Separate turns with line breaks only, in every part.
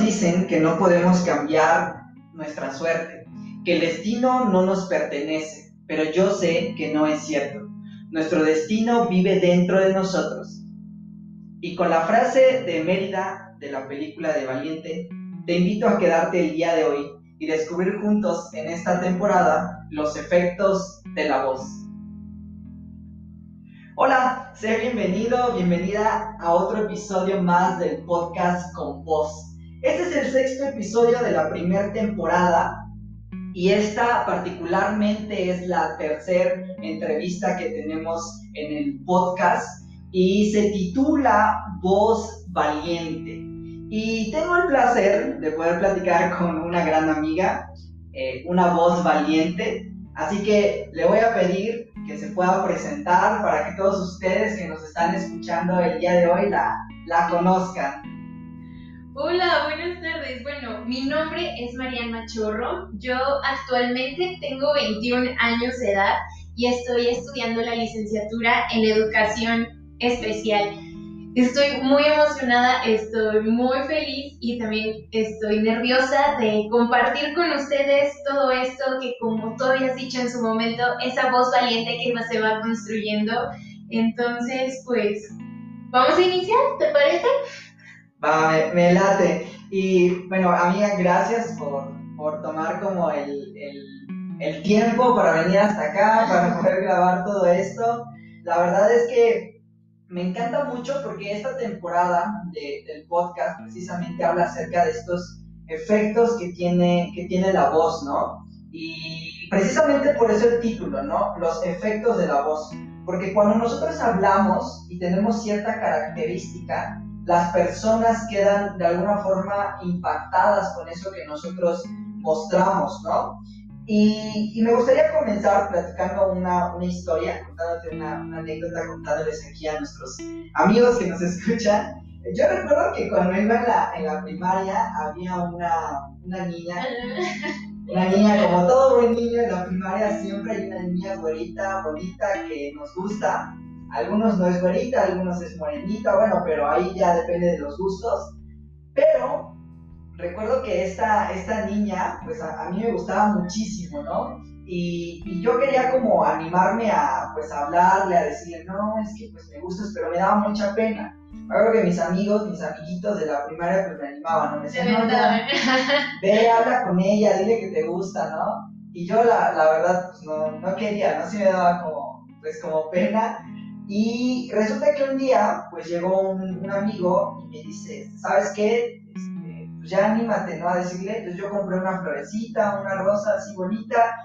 Dicen que no podemos cambiar nuestra suerte, que el destino no nos pertenece, pero yo sé que no es cierto. Nuestro destino vive dentro de nosotros. Y con la frase de Mérida de la película de Valiente, te invito a quedarte el día de hoy y descubrir juntos en esta temporada los efectos de la voz. Hola, sé bienvenido, bienvenida a otro episodio más del podcast con voz. Este es el sexto episodio de la primera temporada y esta particularmente es la tercera entrevista que tenemos en el podcast y se titula Voz Valiente. Y tengo el placer de poder platicar con una gran amiga, eh, una voz valiente. Así que le voy a pedir que se pueda presentar para que todos ustedes que nos están escuchando el día de hoy la, la conozcan.
Hola, buenas tardes. Bueno, mi nombre es Mariana Machorro. Yo actualmente tengo 21 años de edad y estoy estudiando la licenciatura en educación especial. Estoy muy emocionada, estoy muy feliz y también estoy nerviosa de compartir con ustedes todo esto que como tú habías dicho en su momento, esa voz valiente que se va construyendo. Entonces, pues, vamos a iniciar, ¿te parece?
Va, me, late. Y bueno, amiga, gracias por, por tomar como el, el, el, tiempo para venir hasta acá, para poder grabar todo esto. La verdad es que me encanta mucho porque esta temporada de, del podcast precisamente habla acerca de estos efectos que tiene, que tiene la voz, ¿no? Y precisamente por eso el título, ¿no? Los efectos de la voz. Porque cuando nosotros hablamos y tenemos cierta característica, las personas quedan de alguna forma impactadas con eso que nosotros mostramos, ¿no? Y, me gustaría comenzar platicando una, una historia, contándote una, anécdota, contándoles aquí a nuestros amigos que nos escuchan. Yo recuerdo que cuando iba en la, en la primaria había una, una niña, una niña, como todo buen niño en la primaria, siempre hay una niña güerita, bonita, que nos gusta algunos no es güerita, algunos es morenita, bueno, pero ahí ya depende de los gustos. Pero recuerdo que esta, esta niña, pues a, mí me gustaba muchísimo, ¿no? Y, y, yo quería como animarme a, pues, hablarle, a decirle, no, es que pues me gustas, pero me daba mucha pena. Creo que mis amigos, mis amiguitos de la primaria, pues me animaban, ¿no? Me decían, no, ve, habla con ella, dile que te gusta, ¿no? Y yo, la, la verdad, pues no, no quería, ¿no? Sí me daba como, pues como pena. Y resulta que un día, pues llegó un, amigo y me dice, ¿sabes qué? Este, pues ya anímate, ¿no? A decirle, entonces yo compré una florecita, una rosa así bonita,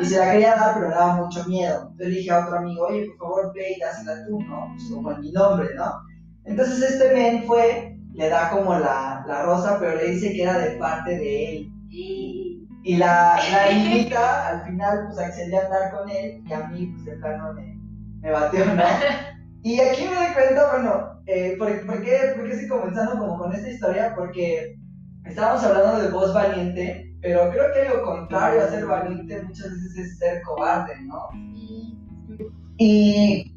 y se la quería dar, pero le daba mucho miedo. Entonces le dije a otro amigo, oye, por favor, ve y dásela tú, ¿no? Pues como en mi nombre, ¿no? Entonces este men fue, le da como la, la rosa, pero le dice que era de parte de él. Y la, la niñita al final pues accedió a andar con él y a mí pues de plano me, me batió, ¿no? Y aquí me doy cuenta, bueno, eh, ¿por, qué, ¿por, qué, estoy comenzando como con esta historia? Porque estábamos hablando de voz valiente, pero creo que lo contrario a ser valiente muchas veces es ser cobarde, ¿no? Y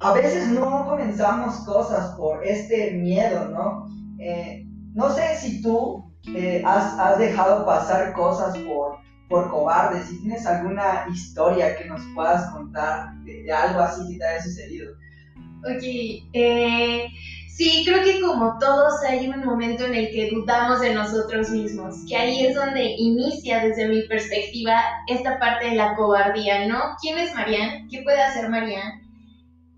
a veces no comenzamos cosas por este miedo, ¿no? Eh, no sé si tú eh, has, has dejado pasar cosas por por cobarde, si tienes alguna historia que nos puedas contar de, algo así que te haya sucedido.
Ok, eh, sí, creo que como todos hay un momento en el que dudamos de nosotros mismos, que ahí es donde inicia desde mi perspectiva esta parte de la cobardía, ¿no? ¿Quién es Marianne? ¿Qué puede hacer Marianne?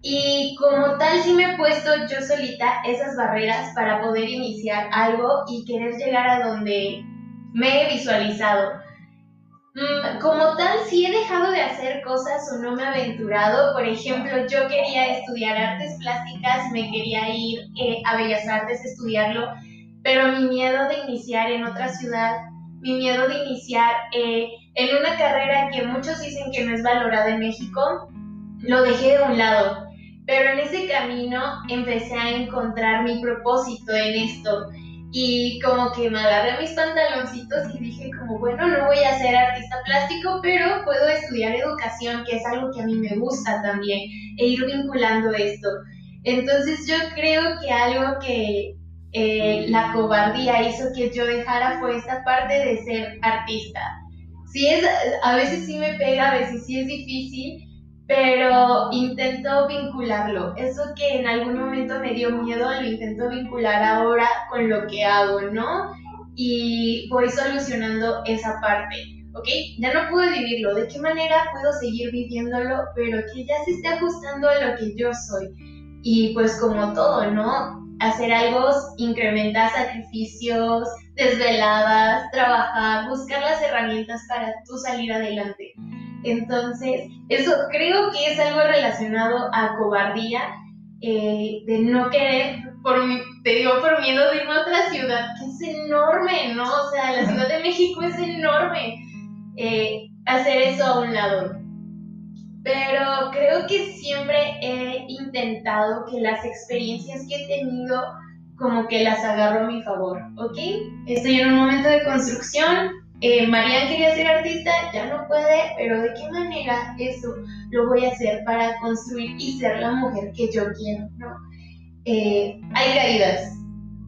Y como tal sí me he puesto yo solita esas barreras para poder iniciar algo y querer llegar a donde me he visualizado. Mm, como tal, sí he dejado de hacer cosas o no me he aventurado. Por ejemplo, yo quería estudiar artes plásticas, me quería ir eh, a Bellas Artes a estudiarlo, pero mi miedo de iniciar en otra ciudad, mi miedo de iniciar eh, en una carrera que muchos dicen que no es valorada en México, lo dejé de un lado. Pero en ese camino empecé a encontrar mi propósito en esto y como que me agarré mis pantaloncitos y dije como, bueno, no voy a ser artista plástico, pero puedo estudiar educación, que es algo que a mí me gusta también, e ir vinculando esto. Entonces yo creo que algo que, eh, la cobardía hizo que yo dejara fue esta parte de ser artista. Sí es, a veces sí me pega, a veces sí es difícil, pero intento vincularlo. Eso que en algún momento me dio miedo, lo intento vincular ahora con lo que hago, ¿no? Y voy solucionando esa parte. ¿ok? Ya no puedo vivirlo, ¿de qué manera puedo seguir viviéndolo, pero que ya se esté ajustando a lo que yo soy? Y pues como todo, ¿no? Hacer algo incrementa sacrificios, desveladas, trabajar, buscar las herramientas para tú salir adelante. Entonces, eso creo que es algo relacionado a cobardía, eh, de no querer, por, te digo, por miedo de irme a otra ciudad, que es enorme, ¿no? O sea, la Ciudad de México es enorme. Eh, hacer eso a un lado. Pero creo que siempre he intentado que las experiencias que he tenido como que las agarro a mi favor, ¿ok? Estoy en un momento de construcción, eh, Marian quería ser artista, ya no puede, pero ¿de qué manera eso lo voy a hacer para construir y ser la mujer que yo quiero. Eh, hay caídas,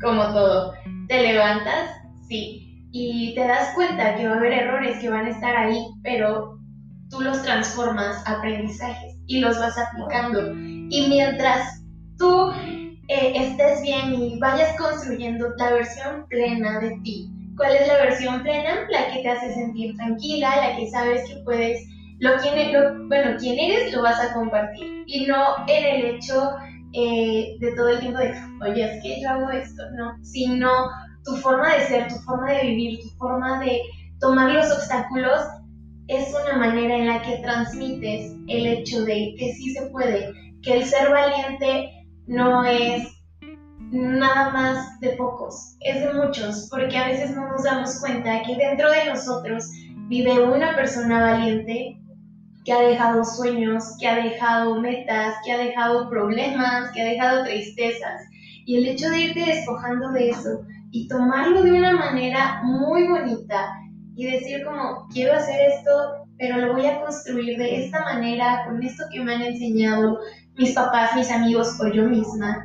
como todo. Te levantas, sí, y te das cuenta que va a haber errores que van a estar ahí, pero tú los transformas a aprendizajes y los vas aplicando. Y mientras tú eh, estés bien y vayas construyendo la versión plena de ti, ¿cuál es la versión plena? La que te hace sentir tranquila, la que sabes que puedes, lo, lo bueno, quién eres lo vas a compartir y no en el hecho eh, de todo el tiempo de, oye, es que yo hago esto, no, sino tu forma de ser, tu forma de vivir, tu forma de tomar los obstáculos es una manera en la que transmites el hecho de que sí se puede, que el ser valiente no es nada más de pocos, es de muchos, porque a veces no nos damos cuenta que dentro de nosotros vive una persona valiente que ha dejado sueños, que ha dejado metas, que ha dejado problemas, que ha dejado tristezas. Y el hecho de irte despojando de eso y tomarlo de una manera muy bonita y decir como, quiero hacer esto, pero lo voy a construir de esta manera, con esto que me han enseñado mis papás, mis amigos o yo misma,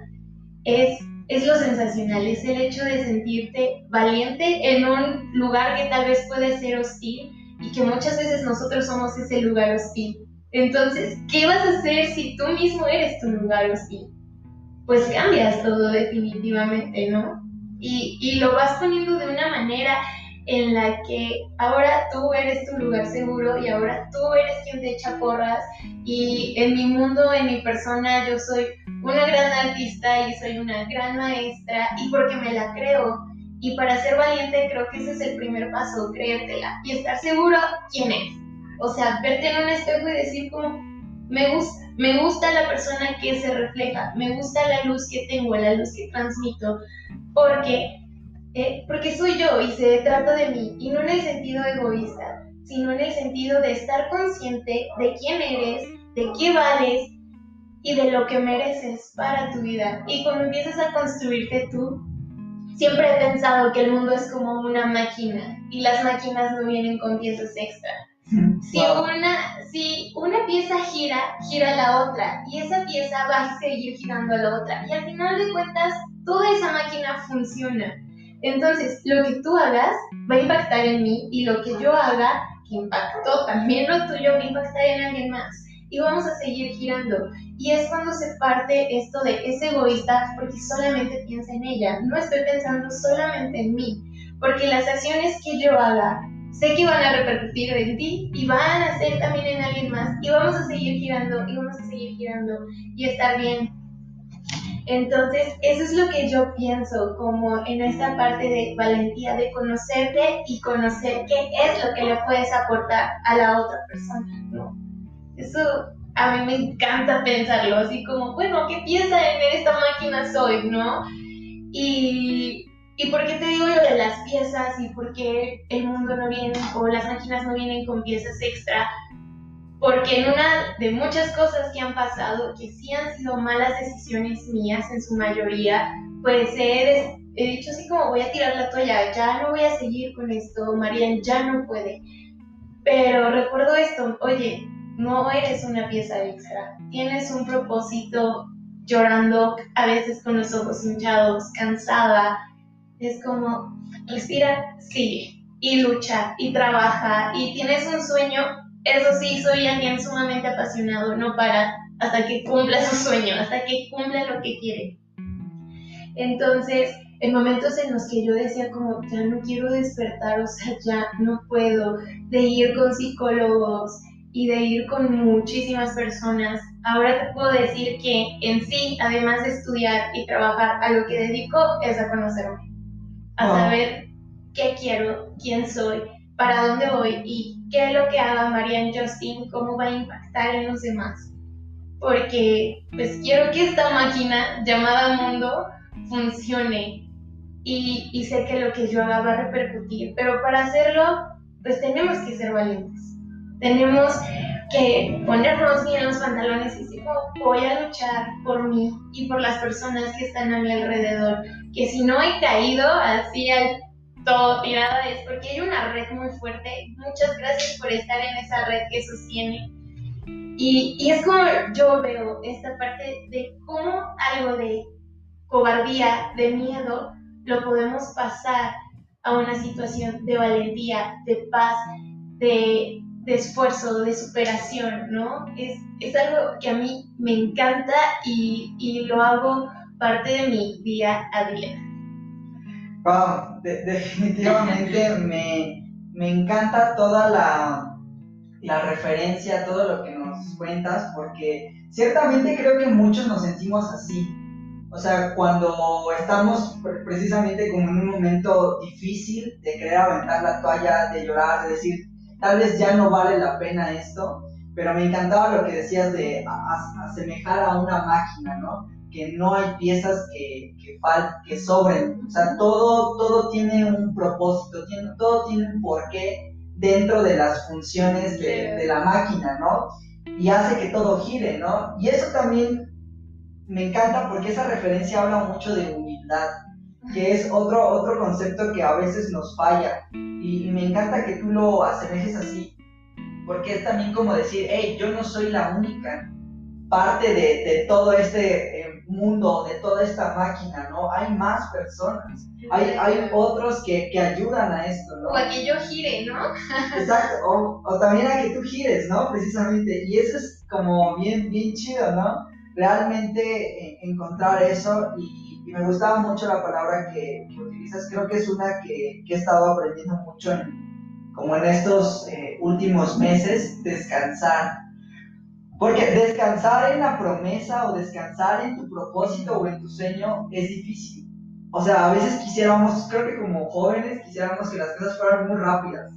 es, es lo sensacional, es el hecho de sentirte valiente en un lugar que tal vez puede ser hostil y que muchas veces nosotros somos ese lugar hostil. Entonces, ¿qué vas a hacer si tú mismo eres tu lugar hostil? Pues cambias todo definitivamente, ¿no? Y, y lo vas poniendo de una manera en la que ahora tú eres tu lugar seguro y ahora tú eres quien te echa porras y en mi mundo, en mi persona, yo soy una gran artista y soy una gran maestra y porque me la creo. Y para ser valiente creo que ese es el primer paso, creértela y estar seguro quién es. O sea, verte en un espejo y decir como, me gusta, me gusta la persona que se refleja, me gusta la luz que tengo, la luz que transmito, porque eh, porque soy yo y se trata de mí, y no en el sentido egoísta, sino en el sentido de estar consciente de quién eres, de qué vales y de lo que mereces para tu vida. Y cuando empiezas a construirte tú, siempre he pensado que el mundo es como una máquina y las máquinas no vienen con piezas extra. Si, una, si una pieza gira, gira la otra y esa pieza va a seguir girando a la otra y al final de cuentas toda esa máquina funciona. Entonces, lo que tú hagas va a impactar en mí y lo que yo haga, que impactó también lo tuyo, va a impactar en alguien más. Y vamos a seguir girando. Y es cuando se parte esto de ese egoísta porque solamente piensa en ella. No estoy pensando solamente en mí. Porque las acciones que yo haga, sé que van a repercutir en ti y van a ser también en alguien más. Y vamos a seguir girando y vamos a seguir girando y estar bien entonces, eso es lo que yo pienso como en esta parte de valentía, de conocerte y conocer qué es lo que le puedes aportar a la otra persona, ¿no? Eso a mí me encanta pensarlo, así como, bueno, ¿qué pieza en esta máquina soy, no? Y, y por qué te digo lo de las piezas y por qué el mundo no viene o las máquinas no vienen con piezas extra, porque en una de muchas cosas que han pasado, que sí han sido malas decisiones mías en su mayoría, pues he, he dicho así como voy a tirar la toalla, ya no voy a seguir con esto, Marian ya no puede. Pero recuerdo esto, oye, no eres una pieza extra, tienes un propósito llorando, a veces con los ojos hinchados, cansada. Es como, respira, sigue, y lucha, y trabaja, y tienes un sueño. Eso sí, soy alguien sumamente apasionado, no para hasta que cumpla su sueño, hasta que cumpla lo que quiere. Entonces, en momentos en los que yo decía como, ya no quiero despertar, o sea, ya no puedo, de ir con psicólogos y de ir con muchísimas personas, ahora te puedo decir que en sí, además de estudiar y trabajar, a lo que dedico es a conocerme, a saber qué quiero, quién soy, para dónde voy y qué es lo que haga Marianne Justin, cómo va a impactar en los demás. Porque pues quiero que esta máquina llamada mundo funcione y, y, sé que lo que yo haga va a repercutir, pero para hacerlo, pues tenemos que ser valientes. Tenemos que ponernos bien los pantalones y decir, voy a luchar por mí y por las personas que están a mi alrededor. Que si no he caído así al todo tirada es porque hay una red muy fuerte. Muchas gracias por estar en esa red que sostiene. Y, y es como yo veo esta parte de cómo algo de cobardía, de miedo, lo podemos pasar a una situación de valentía, de paz, de, esfuerzo, de superación, ¿no? Es, algo que a mí me encanta y, y lo hago parte de mi día a día.
Wow, definitivamente me, me, encanta toda la, la referencia, todo lo que nos cuentas, porque ciertamente creo que muchos nos sentimos así o sea, cuando estamos precisamente como en un momento difícil de querer aventar la toalla, de llorar, de decir, tal vez ya no vale la pena esto, pero me encantaba lo que decías de asemejar a una máquina, ¿no? Que no hay piezas que, que, que sobren, o sea, todo, todo tiene un propósito, tiene, todo tiene un porqué dentro de las funciones de, de la máquina, ¿no? Y hace que todo gire, ¿no? Y eso también me encanta porque esa referencia habla mucho de humildad, que es otro, otro concepto que a veces nos falla. Y, me encanta que tú lo asemejes así, porque es también como decir, hey, yo no soy la única parte de, de todo este mundo, de toda esta máquina, ¿no? Hay más personas, hay, hay otros que, que ayudan a esto, ¿no?
O a que yo gire, ¿no?
Exacto, o, o también a que tú gires, ¿no? Precisamente, y eso es como bien, bien chido, ¿no? realmente eh, encontrar eso y, me gustaba mucho la palabra que, utilizas, creo que es una que, he estado aprendiendo mucho en, como en estos eh, últimos meses, descansar. Porque descansar en la promesa o descansar en tu propósito o en tu sueño es difícil. O sea, a veces quisiéramos, creo que como jóvenes quisiéramos que las cosas fueran muy rápidas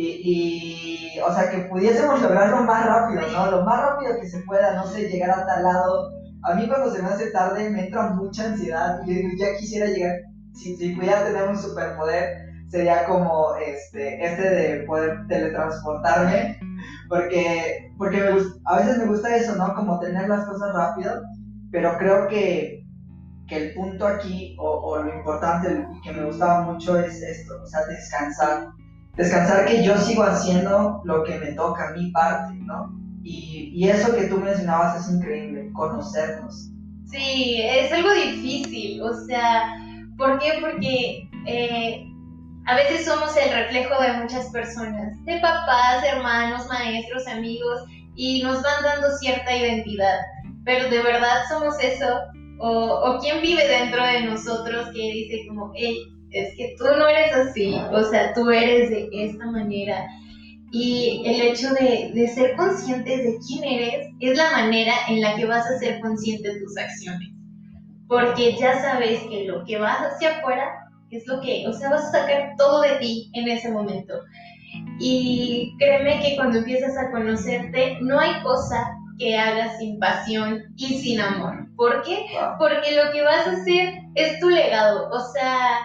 y, o sea, que pudiésemos lograrlo más rápido, ¿no? Lo más rápido que se pueda, no sé, llegar a tal lado. A mí cuando se me hace tarde me entra mucha ansiedad y yo digo, ya quisiera llegar, si, si pudiera tener un superpoder, sería como este, este de poder teletransportarme, porque, porque me a veces me gusta eso, ¿no? Como tener las cosas rápido, pero creo que, que el punto aquí, o, lo importante que me gustaba mucho es esto, o sea, descansar descansar que yo sigo haciendo lo que me toca, mi parte, ¿no? Y, y eso que tú mencionabas es increíble, conocernos.
Sí, es algo difícil, o sea, ¿por qué? Porque eh, a veces somos el reflejo de muchas personas, de papás, hermanos, maestros, amigos, y nos van dando cierta identidad, pero de verdad somos eso, o, o quién vive dentro de nosotros que dice como, hey, es que tú no eres así, o sea, tú eres de esta manera. Y el hecho de, de, ser conscientes de quién eres es la manera en la que vas a ser consciente de tus acciones. Porque ya sabes que lo que vas hacia afuera es lo que, o sea, vas a sacar todo de ti en ese momento. Y créeme que cuando empiezas a conocerte, no hay cosa que hagas sin pasión y sin amor. ¿Por qué? Porque lo que vas a hacer es tu legado. O sea,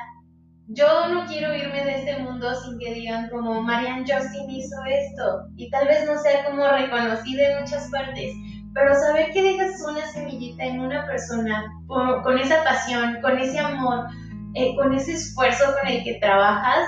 yo no quiero irme de este mundo sin que digan como Marianne Justin hizo esto y tal vez no sea como reconocida en muchas partes, pero saber que dejas una semillita en una persona con, esa pasión, con ese amor, eh, con ese esfuerzo con el que trabajas,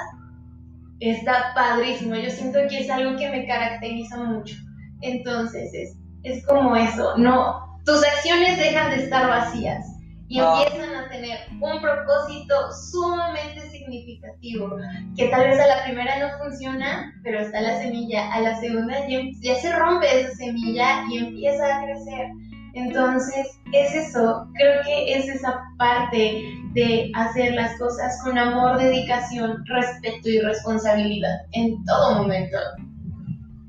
está padrísimo. Yo siento que es algo que me caracteriza mucho. Entonces es, es como eso, no, tus acciones dejan de estar vacías y empiezan a tener un propósito sumamente significativo, que tal vez a la primera no funciona, pero está la semilla, a la segunda ya, se rompe esa semilla y empieza a crecer. Entonces, es eso, creo que es esa parte de hacer las cosas con amor, dedicación, respeto y responsabilidad en todo momento.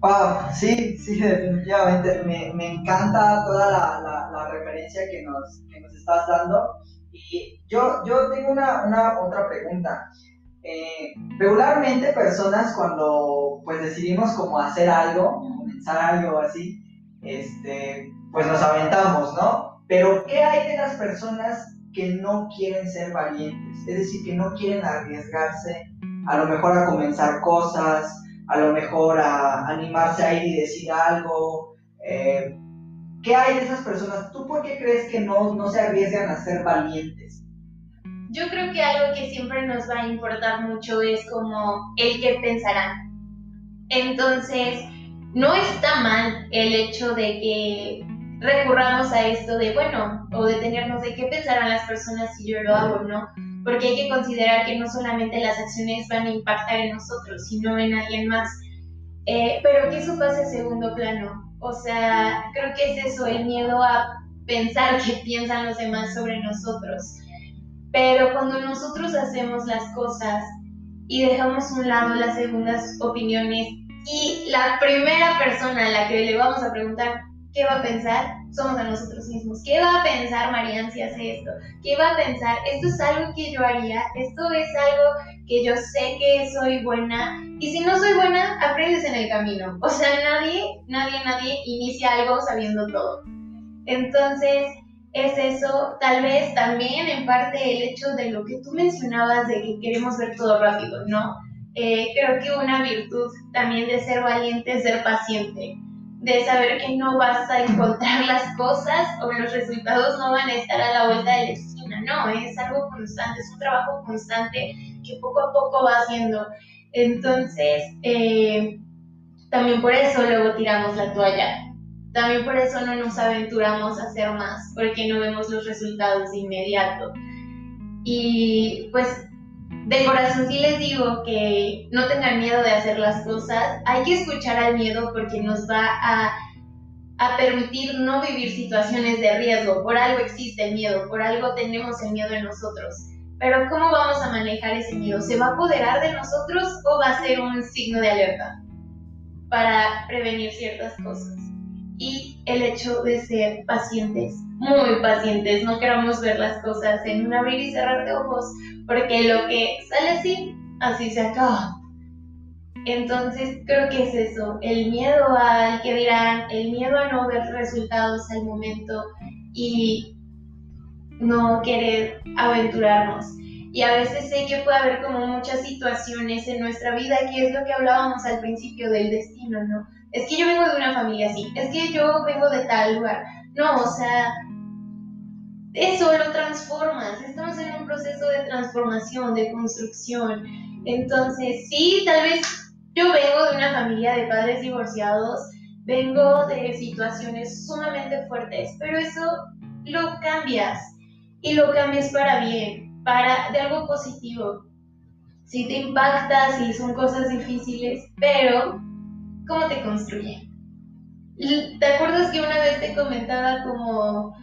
Wow, sí, sí, definitivamente. Me, me encanta toda la, la, referencia que nos, que nos, estás dando. Y yo, yo tengo una, una otra pregunta. Eh, regularmente personas cuando pues decidimos como hacer algo, comenzar algo así, este, pues nos aventamos, ¿no? Pero ¿qué hay de las personas que no quieren ser valientes? Es decir, que no quieren arriesgarse a lo mejor a comenzar cosas, a lo mejor a animarse a ir y decir algo. Eh, ¿Qué hay de esas personas? ¿Tú por qué crees que no, no se arriesgan a ser valientes?
Yo creo que algo que siempre nos va a importar mucho es como el que pensarán. Entonces, no está mal el hecho de que recurramos a esto de, bueno, o detenernos de qué pensarán las personas si yo lo hago, ¿no? porque hay que considerar que no solamente las acciones van a impactar en nosotros, sino en alguien más. Eh, pero que eso pase a segundo plano. O sea, creo que es eso, el miedo a pensar que piensan los demás sobre nosotros. Pero cuando nosotros hacemos las cosas y dejamos a un lado las segundas opiniones y la primera persona a la que le vamos a preguntar qué va a pensar, somos a nosotros mismos. ¿Qué va a pensar Marian si hace esto? ¿Qué va a pensar? Esto es algo que yo haría, esto es algo que yo sé que soy buena. Y si no soy buena, aprendes en el camino. O sea, nadie, nadie, nadie inicia algo sabiendo todo. Entonces, es eso, tal vez también en parte el hecho de lo que tú mencionabas de que queremos ver todo rápido, ¿no? Eh, creo que una virtud también de ser valiente es ser paciente de saber que no vas a encontrar las cosas o los resultados no van a estar a la vuelta de la esquina, no, es algo constante, es un trabajo constante que poco a poco va haciendo. Entonces, eh, también por eso luego tiramos la toalla. También por eso no nos aventuramos a hacer más, porque no vemos los resultados de inmediato. Y pues de corazón sí les digo que no tengan miedo de hacer las cosas. Hay que escuchar al miedo porque nos va a, a, permitir no vivir situaciones de riesgo. Por algo existe el miedo, por algo tenemos el miedo en nosotros. Pero ¿cómo vamos a manejar ese miedo? ¿Se va a apoderar de nosotros o va a ser un signo de alerta para prevenir ciertas cosas? Y el hecho de ser pacientes, muy pacientes, no queramos ver las cosas en un abrir y cerrar de ojos porque lo que sale así, así se acaba. Entonces creo que es eso, el miedo al que dirán, el miedo a no ver resultados al momento y no querer aventurarnos. Y a veces sé que puede haber como muchas situaciones en nuestra vida, que es lo que hablábamos al principio del destino, ¿no? Es que yo vengo de una familia así, es que yo vengo de tal lugar. No, o sea, eso lo transformas. Estamos en un proceso de transformación, de construcción. Entonces, sí, tal vez yo vengo de una familia de padres divorciados, vengo de situaciones sumamente fuertes, pero eso lo cambias y lo cambias para bien, para de algo positivo. Si te impacta, si son cosas difíciles, pero ¿cómo te construye? ¿Te acuerdas que una vez te comentaba como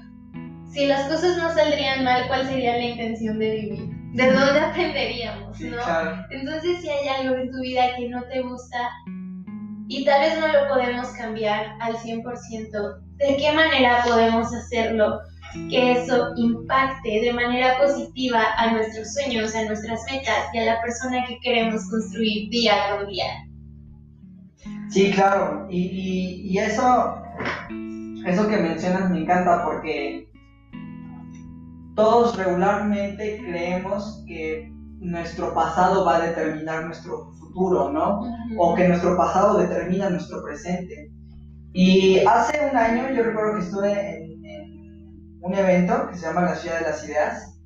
si las cosas no saldrían mal, ¿cuál sería la intención de vivir? ¿De dónde aprenderíamos? ¿no? Entonces, si hay algo en tu vida que no te gusta y tal vez no lo podemos cambiar al 100%, ¿de qué manera podemos hacerlo? Que eso impacte de manera positiva a nuestros sueños, a nuestras metas y a la persona que queremos construir día con día.
Sí, claro. Y, y eso, eso que mencionas me encanta porque todos regularmente creemos que nuestro pasado va a determinar nuestro futuro, ¿no? O que nuestro pasado determina nuestro presente. Y hace un año yo recuerdo que estuve en, un evento que se llama La Ciudad de las Ideas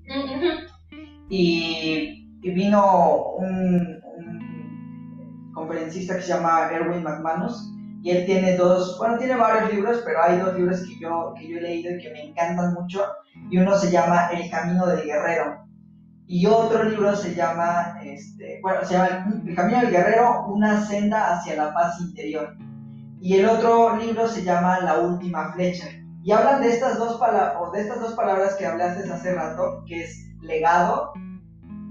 y, vino un, conferencista que se llama Erwin McManus y él tiene dos, bueno, tiene varios libros, pero hay dos libros que yo, que yo he leído y que me encantan mucho, y uno se llama El Camino del Guerrero, y otro libro se llama, este, bueno, se llama El Camino del Guerrero, una senda hacia la paz interior, y el otro libro se llama La Última Flecha, y hablan de estas dos, o de estas dos palabras que hablaste hace rato, que es legado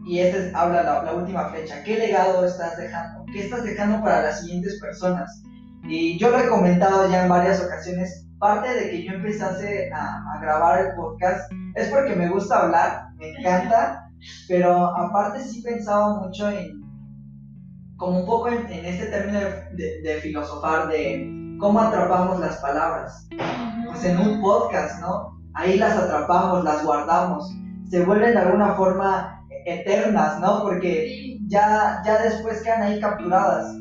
y este habla la, la, última flecha. ¿Qué legado estás dejando? ¿Qué estás dejando para las siguientes personas? Y yo lo he comentado ya en varias ocasiones. Parte de que yo empezase a, a grabar el podcast es porque me gusta hablar, me encanta, pero aparte sí pensaba mucho en, como un poco en, en este término de, de, filosofar, de cómo atrapamos las palabras. Pues en un podcast, ¿no? Ahí las atrapamos, las guardamos, se vuelven de alguna forma eternas, ¿no? Porque ya, ya después quedan ahí capturadas.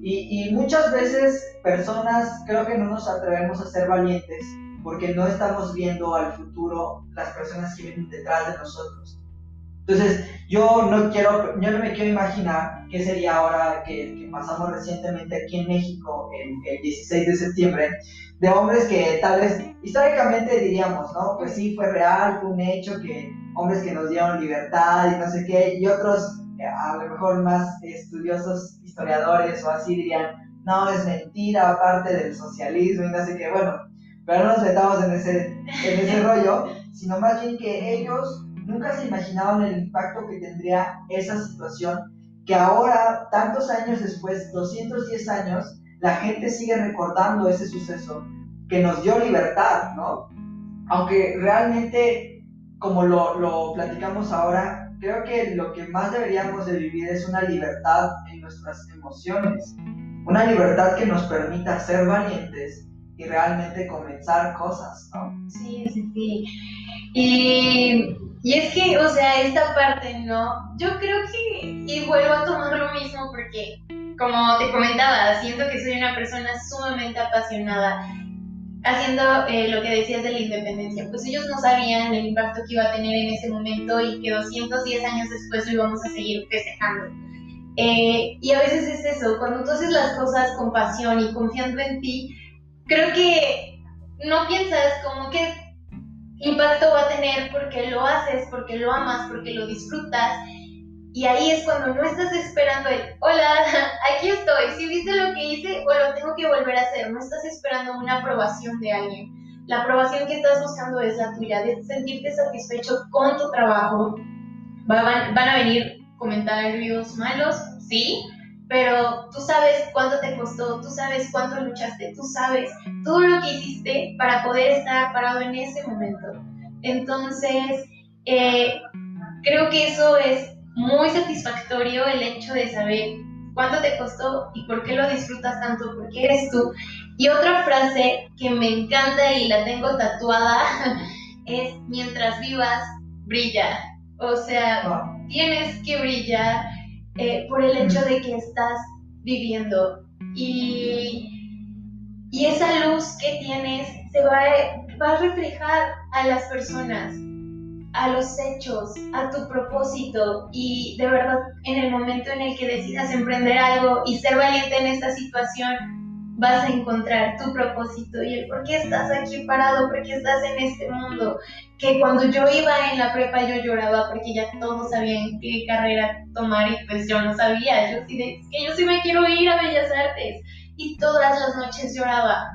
Y, y, muchas veces personas creo que no nos atrevemos a ser valientes porque no estamos viendo al futuro las personas que vienen detrás de nosotros. Entonces, yo no quiero, yo no me quiero imaginar qué sería ahora que, pasamos recientemente aquí en México, el, el 16 de septiembre, de hombres que tal vez históricamente diríamos, ¿no? Pues sí, fue real, fue un hecho que hombres que nos dieron libertad y no sé qué, y otros, eh, a lo mejor más estudiosos, historiadores o así dirían, no, es mentira, aparte del socialismo y no sé qué, bueno, pero no nos metamos en ese, en ese rollo, sino más bien que ellos nunca se imaginaban el impacto que tendría esa situación, que ahora, tantos años después, 210 años, la gente sigue recordando ese suceso que nos dio libertad, ¿no? Aunque realmente como lo, lo, platicamos ahora, creo que lo que más deberíamos de vivir es una libertad en nuestras emociones, una libertad que nos permita ser valientes y realmente comenzar cosas, ¿no?
Sí, sí, sí. Y, y es que, o sea, esta parte, ¿no? Yo creo que, y vuelvo a tomar lo mismo porque, como te comentaba, siento que soy una persona sumamente apasionada haciendo eh, lo que decías de la independencia, pues ellos no sabían el impacto que iba a tener en ese momento y que 210 años después lo íbamos a seguir festejando. Eh, y a veces es eso, cuando tú haces las cosas con pasión y confiando en ti, creo que no piensas como que impacto va a tener porque lo haces, porque lo amas, porque lo disfrutas y ahí es cuando no estás esperando el, hola, aquí estoy, si viste lo que hice o lo tengo que volver a hacer, no estás esperando una aprobación de alguien. La aprobación que estás buscando es la tuya, de sentirte satisfecho con tu trabajo. Van, van a venir comentarios malos, sí, pero tú sabes cuánto te costó, tú sabes cuánto luchaste, tú sabes todo lo que hiciste para poder estar parado en ese momento. Entonces, eh, creo que eso es muy satisfactorio el hecho de saber cuánto te costó y por qué lo disfrutas tanto, porque eres tú. Y otra frase que me encanta y la tengo tatuada es, mientras vivas, brilla. O sea, tienes que brillar eh, por el hecho de que estás viviendo. Y, y esa luz que tienes se va, va a reflejar a las personas a los hechos, a tu propósito y de verdad en el momento en el que decidas emprender algo y ser valiente en esta situación, vas a encontrar tu propósito y el por qué estás aquí parado, por qué estás en este mundo. Que cuando yo iba en la prepa yo lloraba porque ya todos sabían qué carrera tomar y pues yo no sabía. Yo sí, que yo sí me quiero ir a Bellas Artes y todas las noches lloraba.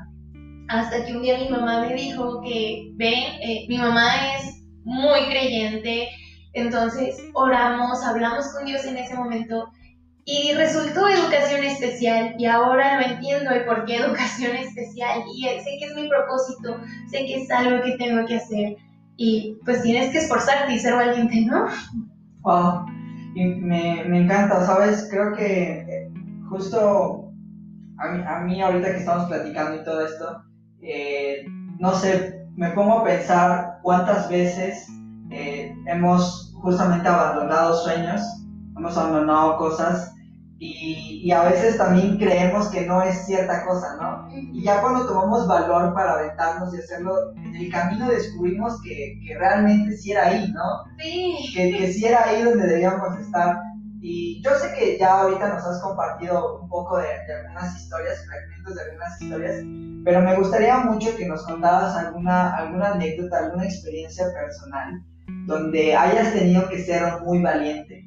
Hasta que un día mi mamá me dijo que, ven, eh, mi mamá es muy creyente, entonces oramos, hablamos con Dios en ese momento y resultó educación especial. Y ahora lo entiendo el por qué educación especial. Y sé que es mi propósito, sé que es algo que tengo que hacer. Y pues tienes que esforzarte y ser valiente, ¿no?
Wow, me, me encanta, ¿sabes? Creo que eh, justo a mí, a mí ahorita que estamos platicando y todo esto, eh, no sé, me pongo a pensar cuántas veces eh, hemos justamente abandonado sueños, hemos abandonado cosas y, y, a veces también creemos que no es cierta cosa, ¿no? Y ya cuando tomamos valor para aventarnos y hacerlo, en el camino descubrimos que, que realmente sí era ahí, ¿no?
Sí.
Que, que sí era ahí donde debíamos estar. Y yo sé que ya ahorita nos has compartido un poco de, algunas historias, fragmentos de algunas historias, pero me gustaría mucho que nos contabas alguna, alguna anécdota, alguna experiencia personal donde hayas tenido que ser muy valiente.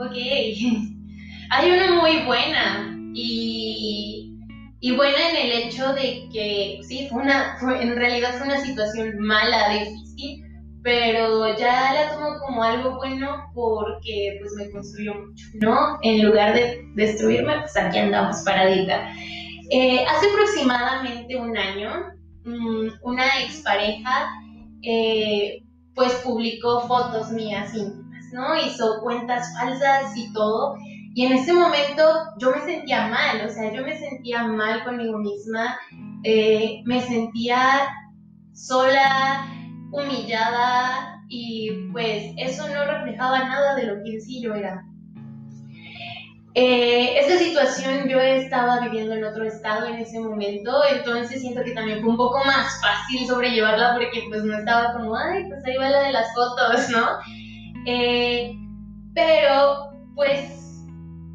Ok, hay una muy buena y, y buena en el hecho de que sí, fue una, en realidad fue una situación mala, difícil, pero ya la tomo como algo bueno porque pues me construyó mucho, ¿no? En lugar de destruirme, pues aquí andamos paradita. Eh, hace aproximadamente un año, mm, una expareja eh, pues publicó fotos mías íntimas, ¿no? Hizo cuentas falsas y todo. Y en ese momento yo me sentía mal, o sea, yo me sentía mal conmigo misma, eh, me sentía sola, humillada y pues eso no reflejaba nada de lo que en sí yo era. Eh, esta situación yo estaba viviendo en otro estado en ese momento, entonces siento que también fue un poco más fácil sobrellevarla porque pues no estaba como, ay, pues ahí va la de las fotos, ¿no? Eh, pero pues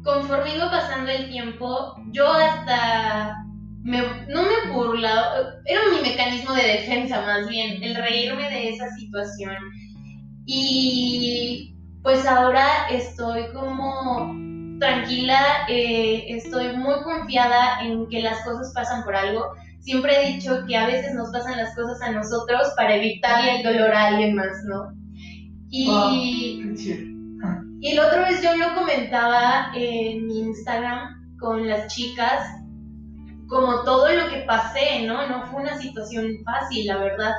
conforme iba pasando el tiempo, yo hasta no me burlaba, era mi mecanismo de defensa más bien, el reírme de esa situación. Y pues ahora estoy como tranquila, eh, estoy muy confiada en que las cosas pasan por algo. Siempre he dicho que a veces nos pasan las cosas a nosotros para evitarle el dolor a alguien más, ¿no? Y, y la otra vez yo lo comentaba en mi Instagram con las chicas como todo lo que pasé, ¿no? No fue una situación fácil, la verdad.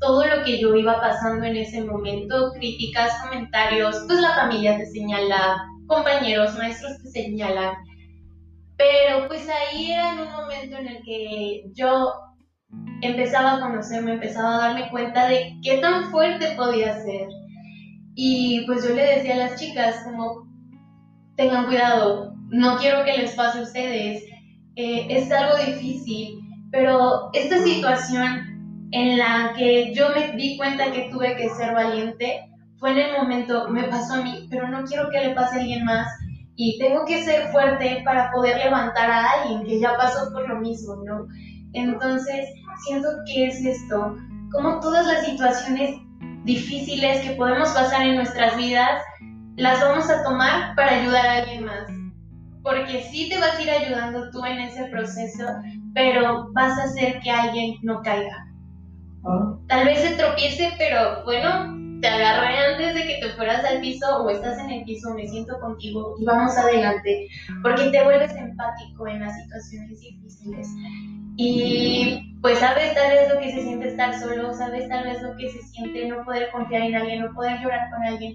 Todo lo que yo iba pasando en ese momento, críticas, comentarios, pues la familia te señala, compañeros, maestros te señalan. Pero pues ahí era en un momento en el que yo empezaba a conocerme, empezaba a darme cuenta de qué tan fuerte podía ser. Y pues yo le decía a las chicas como, tengan cuidado, no quiero que les pase a ustedes, eh, es algo difícil, pero esta situación en la que yo me di cuenta que tuve que ser valiente fue en el momento, me pasó a mí, pero no quiero que le pase a alguien más y tengo que ser fuerte para poder levantar a alguien que ya pasó por lo mismo, ¿no? Entonces, siento que es esto, como todas las situaciones difíciles que podemos pasar en nuestras vidas, las vamos a tomar para ayudar a alguien más porque sí te vas a ir ayudando tú en ese proceso, pero vas a hacer que alguien no caiga. Ah. Tal vez se tropiece, pero bueno, te agarré antes de que te fueras al piso o estás en el piso, me siento contigo y vamos adelante, porque te vuelves empático en las situaciones difíciles. Y pues sabes tal vez lo que se siente estar solo, sabes tal vez lo que se siente no poder confiar en alguien, no poder llorar con alguien,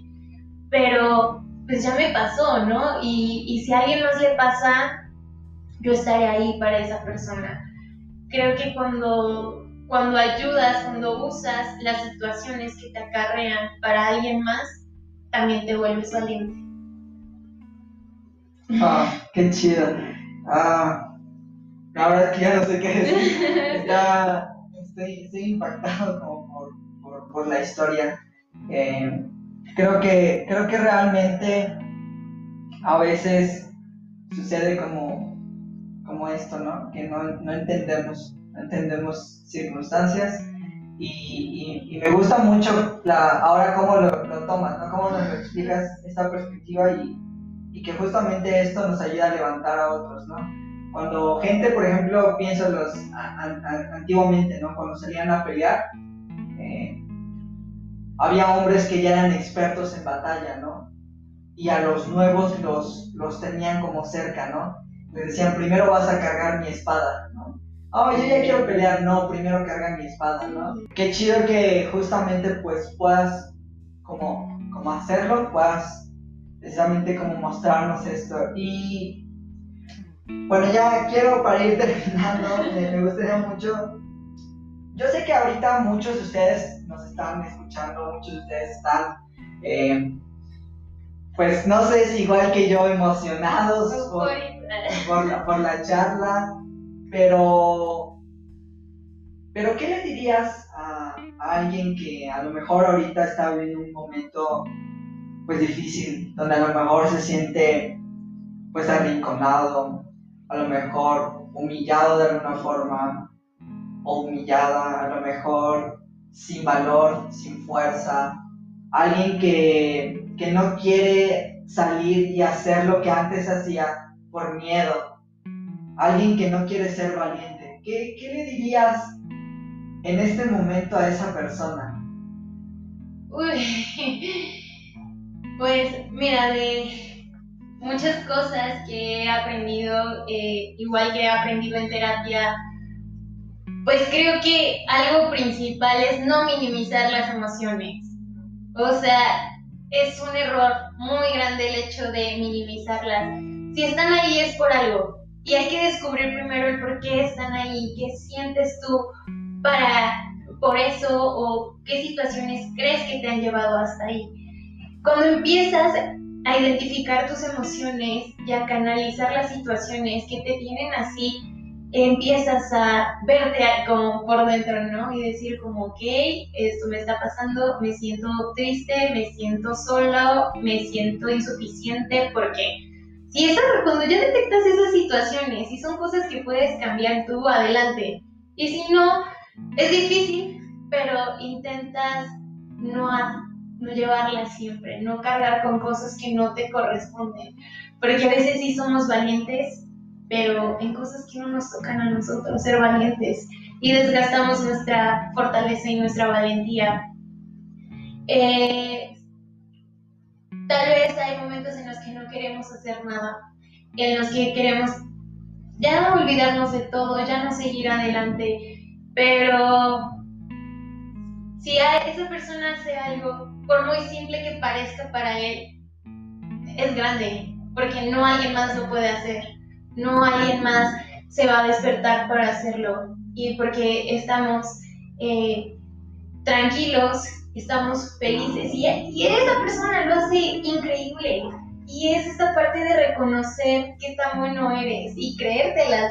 pero pues ya me pasó, ¿no? Y, y si a alguien más le pasa, yo estaré ahí para esa persona. Creo que cuando, cuando ayudas, cuando usas las situaciones que te acarrean para alguien más, también te vuelves valiente.
Ah, qué chido. Ah, la verdad es que ya no sé qué decir. ya estoy, estoy impactado por, por, por, la historia. Eh, creo que, creo que realmente a veces sucede como, como esto, ¿no? Que no, no entendemos, no entendemos circunstancias y, y, me gusta mucho la, ahora cómo lo, lo tomas, ¿no? Cómo nos explicas esta perspectiva y, y, que justamente esto nos ayuda a levantar a otros, ¿no? Cuando gente, por ejemplo, pienso los antiguamente, ¿no? Cuando salían a pelear, había hombres que ya eran expertos en batalla, ¿no? Y a los nuevos los, los tenían como cerca, ¿no? Les decían, primero vas a cargar mi espada, ¿no? Oh, yo ya quiero pelear, no, primero carga mi espada, ¿no? Qué chido que justamente pues puedas como, como hacerlo, puedas precisamente como mostrarnos esto. Y bueno, ya quiero para ir terminando, me gustaría mucho yo sé que ahorita muchos de ustedes nos están escuchando, muchos de ustedes están, eh, pues no sé si igual que yo, emocionados por, por, la, charla, pero, pero ¿qué le dirías a, alguien que a lo mejor ahorita está viviendo un momento pues difícil, donde a lo mejor se siente pues arrinconado, a lo mejor humillado de alguna forma, o humillada, a lo mejor sin valor, sin fuerza, alguien que, que no quiere salir y hacer lo que antes hacía por miedo, alguien que no quiere ser valiente. ¿Qué, qué le dirías en este momento a esa persona?
Uy, pues mira, de muchas cosas que he aprendido, eh, igual que he aprendido en terapia, pues creo que algo principal es no minimizar las emociones. O sea, es un error muy grande el hecho de minimizarlas. Si están ahí es por algo. Y hay que descubrir primero el por qué están ahí, qué sientes tú para por eso o qué situaciones crees que te han llevado hasta ahí. Cuando empiezas a identificar tus emociones y a canalizar las situaciones que te tienen así, empiezas a verte como por dentro, ¿no? Y decir como, ok, esto me está pasando, me siento triste, me siento solo, me siento insuficiente, porque si eso, cuando ya detectas esas situaciones y son cosas que puedes cambiar tú, adelante. Y si no, es difícil, pero intentas no, no llevarlas siempre, no cargar con cosas que no te corresponden, porque a veces sí somos valientes pero en cosas que no nos tocan a nosotros, ser valientes, y desgastamos nuestra fortaleza y nuestra valentía. Eh, tal vez hay momentos en los que no queremos hacer nada, en los que queremos ya no olvidarnos de todo, ya no seguir adelante, pero si esa persona hace algo, por muy simple que parezca para él, es grande, porque no alguien más lo puede hacer no alguien más se va a despertar para hacerlo y porque estamos eh, tranquilos, estamos felices y, y, esa persona lo hace increíble. Y es esta parte de reconocer qué tan bueno eres y creértela,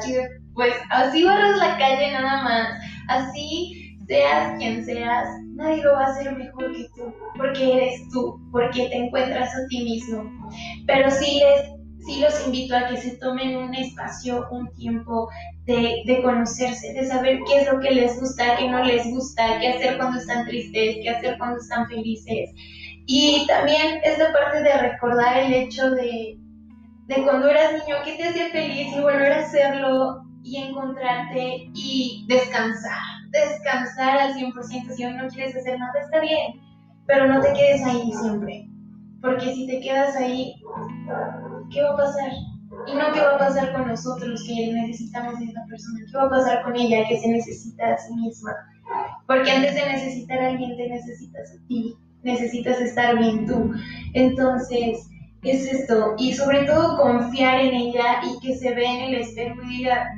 pues así barras la calle nada más, así seas quien seas, nadie lo va a hacer mejor que tú, porque eres tú, porque te encuentras a ti mismo. Pero si les sí los invito a que se tomen un espacio, un tiempo de, de, conocerse, de saber qué es lo que les gusta, qué no les gusta, qué hacer cuando están tristes, qué hacer cuando están felices. Y también es la parte de recordar el hecho de, de cuando eras niño, qué te hacía feliz y volver a hacerlo y encontrarte y descansar, descansar al 100%. Si no quieres hacer nada, está bien, pero no te quedes ahí siempre. Porque si te quedas ahí, ¿qué va a pasar? Y no qué va a pasar con nosotros que necesitamos de esa persona, qué va a pasar con ella que se necesita a sí misma. Porque antes de necesitar a alguien te necesitas a ti, necesitas estar bien tú. Entonces, es esto. Y sobre todo confiar en ella y que se vea en el espejo y diga,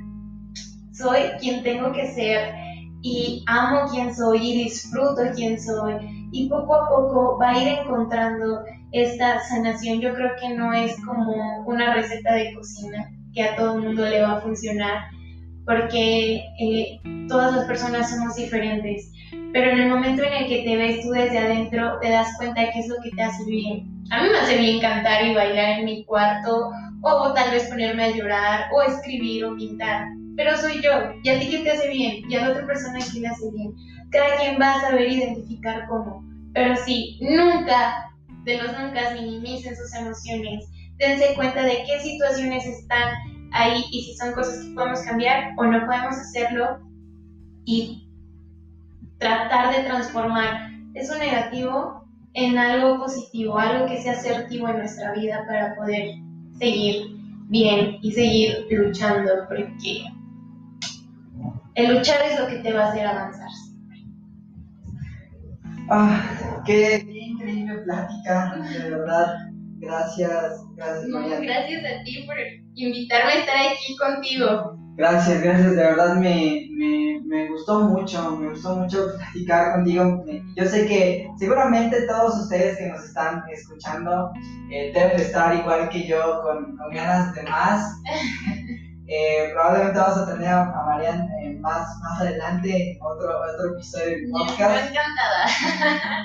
soy quien tengo que ser y amo quien soy y disfruto quien soy. Y poco a poco va a ir encontrando esta sanación yo creo que no es como una receta de cocina que a todo el mundo le va a funcionar, porque eh, todas las personas somos diferentes, pero en el momento en el que te ves tú desde adentro, te das cuenta de qué es lo que te hace bien. A mí me hace bien cantar y bailar en mi cuarto, o tal vez ponerme a llorar, o escribir o pintar, pero soy yo, y a ti qué te hace bien, y a la otra persona qué le hace bien. Cada quien va a saber identificar cómo, pero sí, nunca de los nunca minimicen sus emociones, dense cuenta de qué situaciones están ahí y si son cosas que podemos cambiar o no podemos hacerlo y tratar de transformar eso negativo en algo positivo, algo que sea asertivo en nuestra vida para poder seguir bien y seguir luchando, porque el luchar es lo que te va a hacer avanzar.
Ah, qué increíble plática, de verdad. Gracias, gracias.
Gracias a ti por invitarme a estar aquí contigo.
Gracias, gracias, de verdad me, me, me gustó mucho, me gustó mucho platicar contigo. Yo sé que seguramente todos ustedes que nos están escuchando eh, deben estar igual que yo con, con ganas de más. Eh, probablemente vamos a tener a, Marian eh, más, más adelante en otro, otro episodio del podcast.
encantada.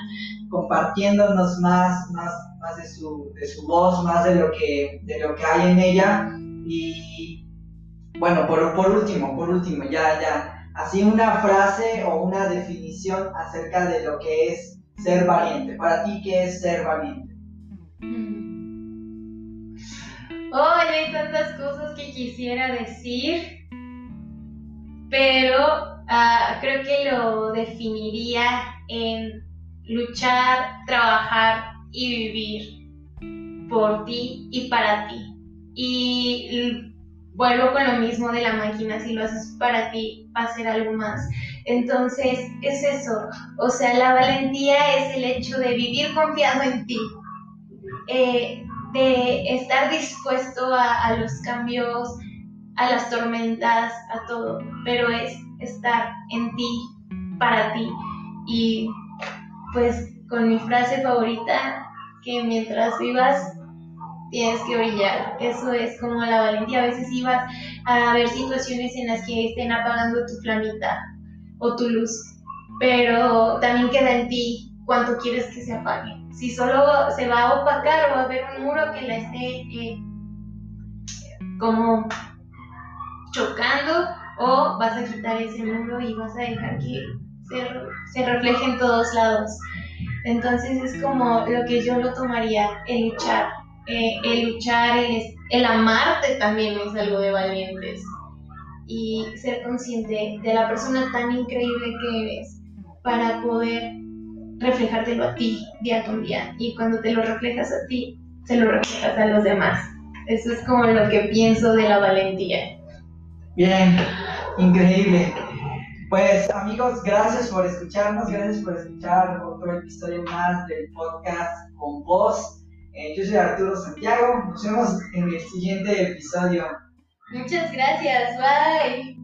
compartiéndonos más, más, más de, su, de su voz, más de lo, que, de lo que hay en ella. Y bueno, por, por último, por último, ya, ya, así una frase o una definición acerca de lo que es ser valiente. Para ti, ¿qué es ser valiente?
Oh, hay tantas cosas que quisiera decir, pero ah, creo que lo definiría en luchar, trabajar y vivir por ti y para ti. Y vuelvo con lo mismo de la máquina, si lo haces para ti, va a ser algo más. Entonces, es eso. O sea, la valentía es el hecho de vivir confiado en ti, eh, de estar dispuesto a, los cambios, a las tormentas, a todo, pero es estar en ti, para ti. Y pues con mi frase favorita, que mientras vivas tienes que brillar. Eso es como la valentía. A veces ibas a ver situaciones en las que estén apagando tu flamita o tu luz, pero también queda en ti cuánto quieres que se apague. Si solo se va a opacar o va a haber un muro que la esté eh, como chocando o vas a quitar ese muro y vas a dejar que se, se refleje en todos lados. Entonces es como lo que yo lo tomaría, el luchar. Eh, el luchar, el, el amarte también es algo de valientes y ser consciente de la persona tan increíble que eres para poder reflejártelo a ti día con día. Y cuando te lo reflejas a ti, se lo reflejas a los demás. Eso es como lo que pienso de la valentía.
Bien, increíble. Pues amigos, gracias por escucharnos, gracias por escuchar otro episodio más del podcast con vos. Eh, yo soy Arturo Santiago, nos vemos en el siguiente episodio.
Muchas gracias, bye.